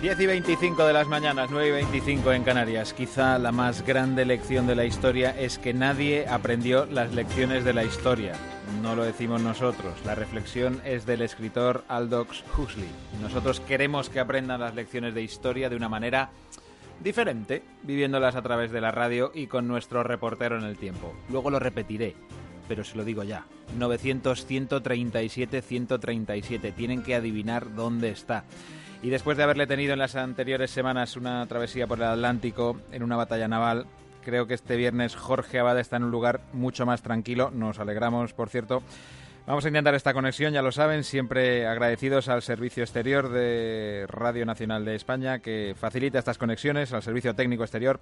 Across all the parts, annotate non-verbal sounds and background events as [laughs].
10 y 25 de las mañanas, 9 y 25 en Canarias. Quizá la más grande lección de la historia es que nadie aprendió las lecciones de la historia. No lo decimos nosotros. La reflexión es del escritor Aldous Huxley. Nosotros queremos que aprendan las lecciones de historia de una manera diferente, viviéndolas a través de la radio y con nuestro reportero en el tiempo. Luego lo repetiré, pero se lo digo ya. 900-137-137. Tienen que adivinar dónde está. Y después de haberle tenido en las anteriores semanas una travesía por el Atlántico en una batalla naval, creo que este viernes Jorge Abad está en un lugar mucho más tranquilo. Nos alegramos, por cierto. Vamos a intentar esta conexión, ya lo saben, siempre agradecidos al Servicio Exterior de Radio Nacional de España que facilita estas conexiones, al Servicio Técnico Exterior.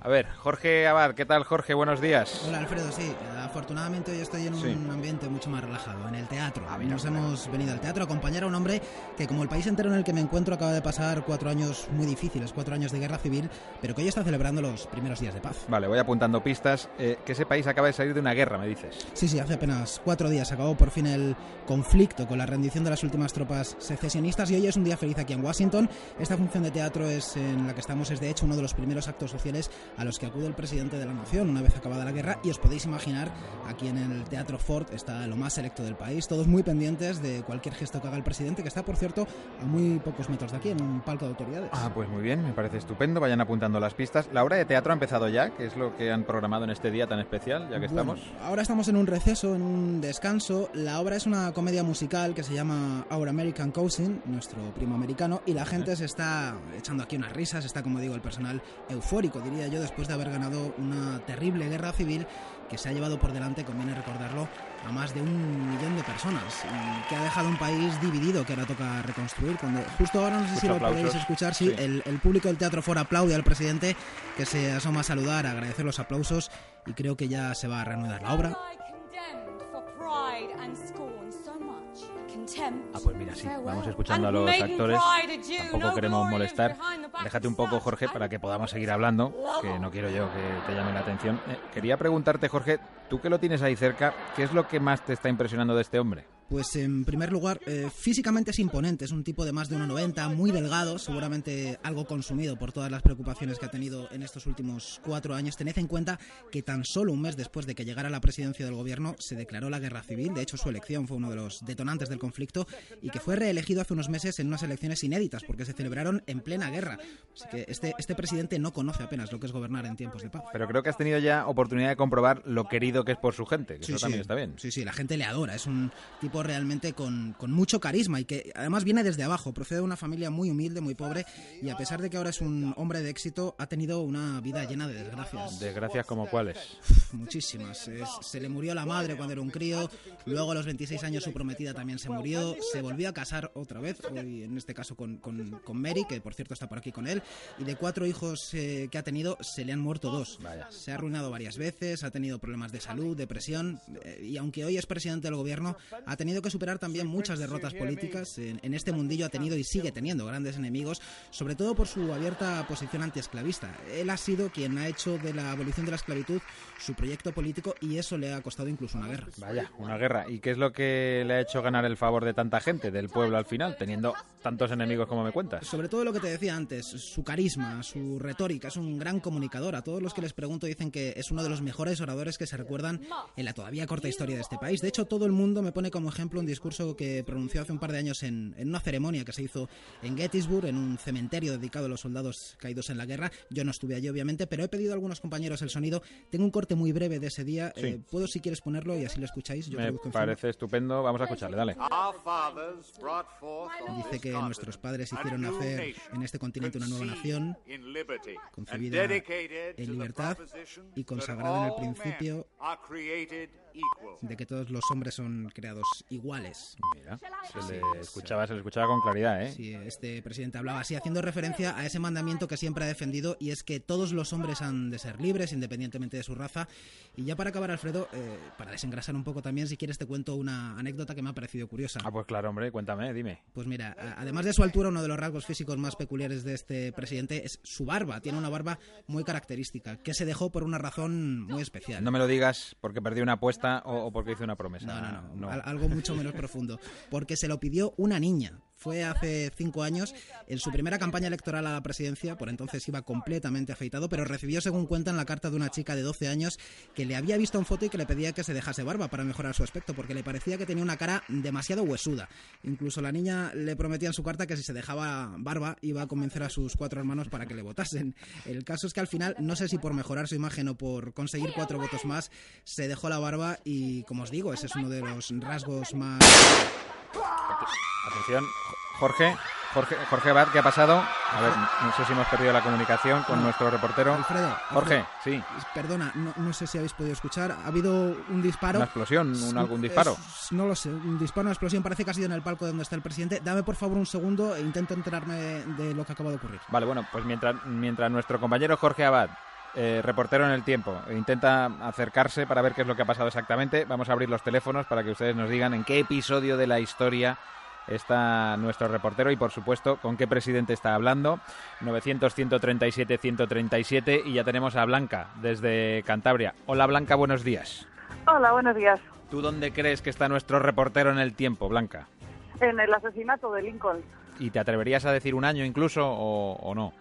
A ver, Jorge Abad, ¿qué tal Jorge? Buenos días. Hola Alfredo, sí, afortunadamente hoy estoy en un ambiente mucho más relajado, en el teatro. Ah, Nos hemos venido al teatro a acompañar a un hombre que como el país entero en el que me encuentro acaba de pasar cuatro años muy difíciles, cuatro años de guerra civil, pero que hoy está celebrando los primeros días de paz. Vale, voy apuntando pistas. Eh, que ese país acaba de salir de una guerra, me dices. Sí, sí, hace apenas cuatro días acabó por fin el conflicto con la rendición de las últimas tropas secesionistas y hoy es un día feliz aquí en Washington. Esta función de teatro es en la que estamos es de hecho uno de los primeros actos sociales a los que acude el presidente de la nación una vez acabada la guerra y os podéis imaginar aquí en el Teatro Ford está lo más selecto del país, todos muy pendientes de cualquier gesto que haga el presidente que está por cierto a muy pocos metros de aquí en un palco de autoridades. Ah, pues muy bien, me parece estupendo, vayan apuntando las pistas. La obra de teatro ha empezado ya, que es lo que han programado en este día tan especial, ya que estamos. Ahora estamos en un receso, en un descanso. La obra es una comedia musical que se llama Our American Cousin, nuestro primo americano, y la gente se está echando aquí unas risas, está como digo el personal eufórico, diría yo, después de haber ganado una terrible guerra civil que se ha llevado por delante, conviene recordarlo, a más de un millón de personas, que ha dejado un país dividido que ahora toca reconstruir. Cuando justo ahora no sé si lo podéis escuchar, sí, El, el, público del Teatro Fora aplaude al presidente que se asoma a saludar, a agradecer los aplausos y creo que ya se va a reanudar la obra. Ah, pues mira, sí, vamos escuchando a los actores. Tampoco queremos molestar. Déjate un poco, Jorge, para que podamos seguir hablando, que no quiero yo que te llame la atención. Eh, quería preguntarte, Jorge, tú que lo tienes ahí cerca, ¿qué es lo que más te está impresionando de este hombre? Pues en primer lugar, eh, físicamente es imponente, es un tipo de más de 1,90, muy delgado, seguramente algo consumido por todas las preocupaciones que ha tenido en estos últimos cuatro años. Tened en cuenta que tan solo un mes después de que llegara a la presidencia del gobierno se declaró la guerra civil, de hecho su elección fue uno de los detonantes del conflicto y que fue reelegido hace unos meses en unas elecciones inéditas porque se celebraron en plena guerra. Así que este, este presidente no conoce apenas lo que es gobernar en tiempos de paz. Pero creo que has tenido ya oportunidad de comprobar lo querido que es por su gente, que eso también está bien. Sí, sí, la gente le adora, es un tipo realmente con, mucho carisma y que además viene desde abajo, procede de una familia muy humilde, muy pobre y a pesar de que ahora es un hombre de éxito, ha tenido una vida llena de desgracias. ¿Desgracias como cuáles? muchísimas. se le murió la madre cuando era un crío, luego a los 26 años su prometida también se murió, se volvió a casar otra vez, hoy en este caso con, Mary, que por cierto está por aquí con él, y de cuatro hijos eh, que ha tenido, se le han muerto dos. Se ha arruinado varias veces, ha tenido problemas de salud, depresión, eh, y aunque hoy es presidente del gobierno, ha tenido que superar también muchas derrotas políticas. En, este mundillo ha tenido y sigue teniendo grandes enemigos, sobre todo por su abierta posición antiesclavista. Él ha sido quien ha hecho de la abolición de la esclavitud su proyecto político y eso le ha costado incluso una guerra. Vaya, una guerra. ¿Y qué es lo que le ha hecho ganar el favor de tanta gente, del pueblo al final, teniendo tantos enemigos como me cuentas? Sobre todo lo que te decía antes, su carisma, su retórica, es un gran comunicador. A todos los que les pregunto dicen que es uno de los mejores oradores que se recuerdan en la todavía corta historia de este país. De hecho, todo el mundo me pone como ejemplo un discurso que pronunció hace un par de años en, una ceremonia que se hizo en Gettysburg, en un cementerio dedicado a los soldados caídos en la guerra. Yo no estuve allí, obviamente, pero he pedido a algunos compañeros el sonido. Tengo un corte muy breve de ese día. Eh, Puedo, si quieres, ponerlo y así lo escucháis. Me parece estupendo. Vamos a escucharle, dale. Dice que nuestros padres hicieron nacer en este continente una nueva nación, concebida en libertad y consagrada en el principio de que todos los hombres son creados iguales. Mira, se le escuchaba, se le escuchaba con claridad, ¿eh? Sí, este presidente hablaba así, haciendo referencia a ese mandamiento que siempre ha defendido y es que todos los hombres han de ser libres, independientemente de su raza. Y ya para acabar, Alfredo, eh, para desengrasar un poco también, si quieres te cuento una anécdota que me ha parecido curiosa. Ah, pues claro, hombre, cuéntame, dime. Pues mira, además de su altura, uno de los rasgos físicos más peculiares de este presidente es su barba. Tiene una barba muy característica, que se dejó por una razón muy especial. No me lo digas porque perdí una apuesta o, porque hice una promesa. No, no, no, algo mucho menos profundo. Porque se lo pidió una niña. Fue hace cinco años en su primera campaña electoral a la presidencia, por entonces iba completamente afeitado, pero recibió, según cuentan, la carta de una chica de 12 años que le había visto en foto y que le pedía que se dejase barba para mejorar su aspecto, porque le parecía que tenía una cara demasiado huesuda. Incluso la niña le prometía en su carta que si se dejaba barba iba a convencer a sus cuatro hermanos para que le votasen. El caso es que al final, no sé si por mejorar su imagen o por conseguir cuatro votos más, se dejó la barba y, como os digo, ese es uno de los rasgos más... Atención, Jorge, Jorge, Jorge Abad, ¿qué ha pasado? A ver, no sé si hemos perdido la comunicación con nuestro reportero. Alfredo. Jorge, sí. Perdona, no, no, sé si habéis podido escuchar. Ha habido un disparo. ¿Una explosión? Un, ¿Algún disparo? Es, no lo sé. Un disparo, una explosión. Parece que ha sido en el palco donde está el presidente. Dame por favor un segundo e intento enterarme de lo que acaba de ocurrir. Vale, bueno, pues mientras, mientras nuestro compañero Jorge Abad eh, reportero en el tiempo, intenta acercarse para ver qué es lo que ha pasado exactamente. Vamos a abrir los teléfonos para que ustedes nos digan en qué episodio de la historia está nuestro reportero y por supuesto con qué presidente está hablando. 900-137-137 y ya tenemos a Blanca desde Cantabria. Hola Blanca, buenos días. Hola, buenos días. ¿Tú dónde crees que está nuestro reportero en el tiempo, Blanca? En el asesinato de Lincoln. ¿Y te atreverías a decir un año incluso o, o no?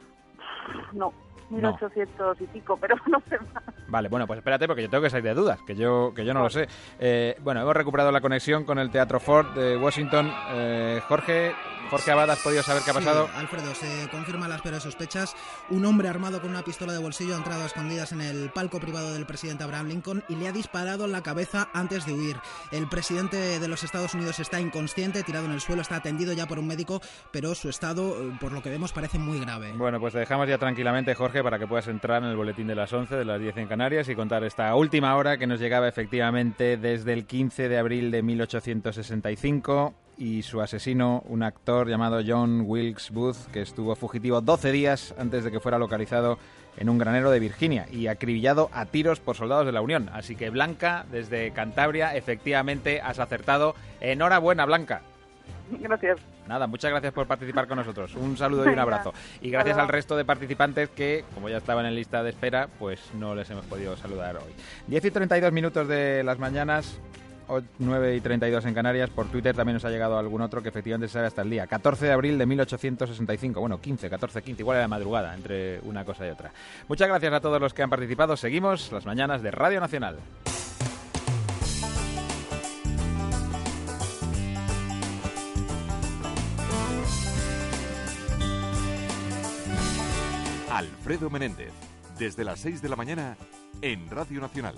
No. 1800 y pico, pero [laughs] no sé más. Vale, bueno, pues espérate porque yo tengo que salir de dudas, que yo, que yo no lo sé. Eh, bueno, hemos recuperado la conexión con el Teatro Ford de Washington. Eh, Jorge, Jorge Abad, ¿has podido saber qué ha pasado? Alfredo, se confirman las peores sospechas. Un hombre armado con una pistola de bolsillo ha entrado a escondidas en el palco privado del presidente Abraham Lincoln y le ha disparado en la cabeza antes de huir. El presidente de los Estados Unidos está inconsciente, tirado en el suelo, está atendido ya por un médico, pero su estado, eh, por lo que vemos, parece muy grave. Bueno, pues te dejamos ya tranquilamente, Jorge, para que puedas entrar en el boletín de las 11, de las 10 en Canarias y contar esta última hora que nos llegaba efectivamente desde el 15 de abril de 1865 y su asesino, un actor llamado John Wilkes Booth, que estuvo fugitivo 12 días antes de que fuera localizado en un granero de Virginia y acribillado a tiros por soldados de la Unión. Así que Blanca, desde Cantabria, efectivamente has acertado. Enhorabuena, Blanca. Gracias. Nada, muchas gracias por participar con nosotros. Un saludo y un abrazo. Y gracias al resto de participantes que, como ya estaban en lista de espera, pues no les hemos podido saludar hoy. 10 y 32 minutos de las mañanas. 9 y 32 en Canarias. Por Twitter también nos ha llegado algún otro que efectivamente se sabe hasta el día. 14 de abril de 1865. Bueno, 15, 14, 15. Igual era madrugada entre una cosa y otra. Muchas gracias a todos los que han participado. Seguimos las mañanas de Radio Nacional. Alfredo Menéndez, desde las 6 de la mañana en Radio Nacional.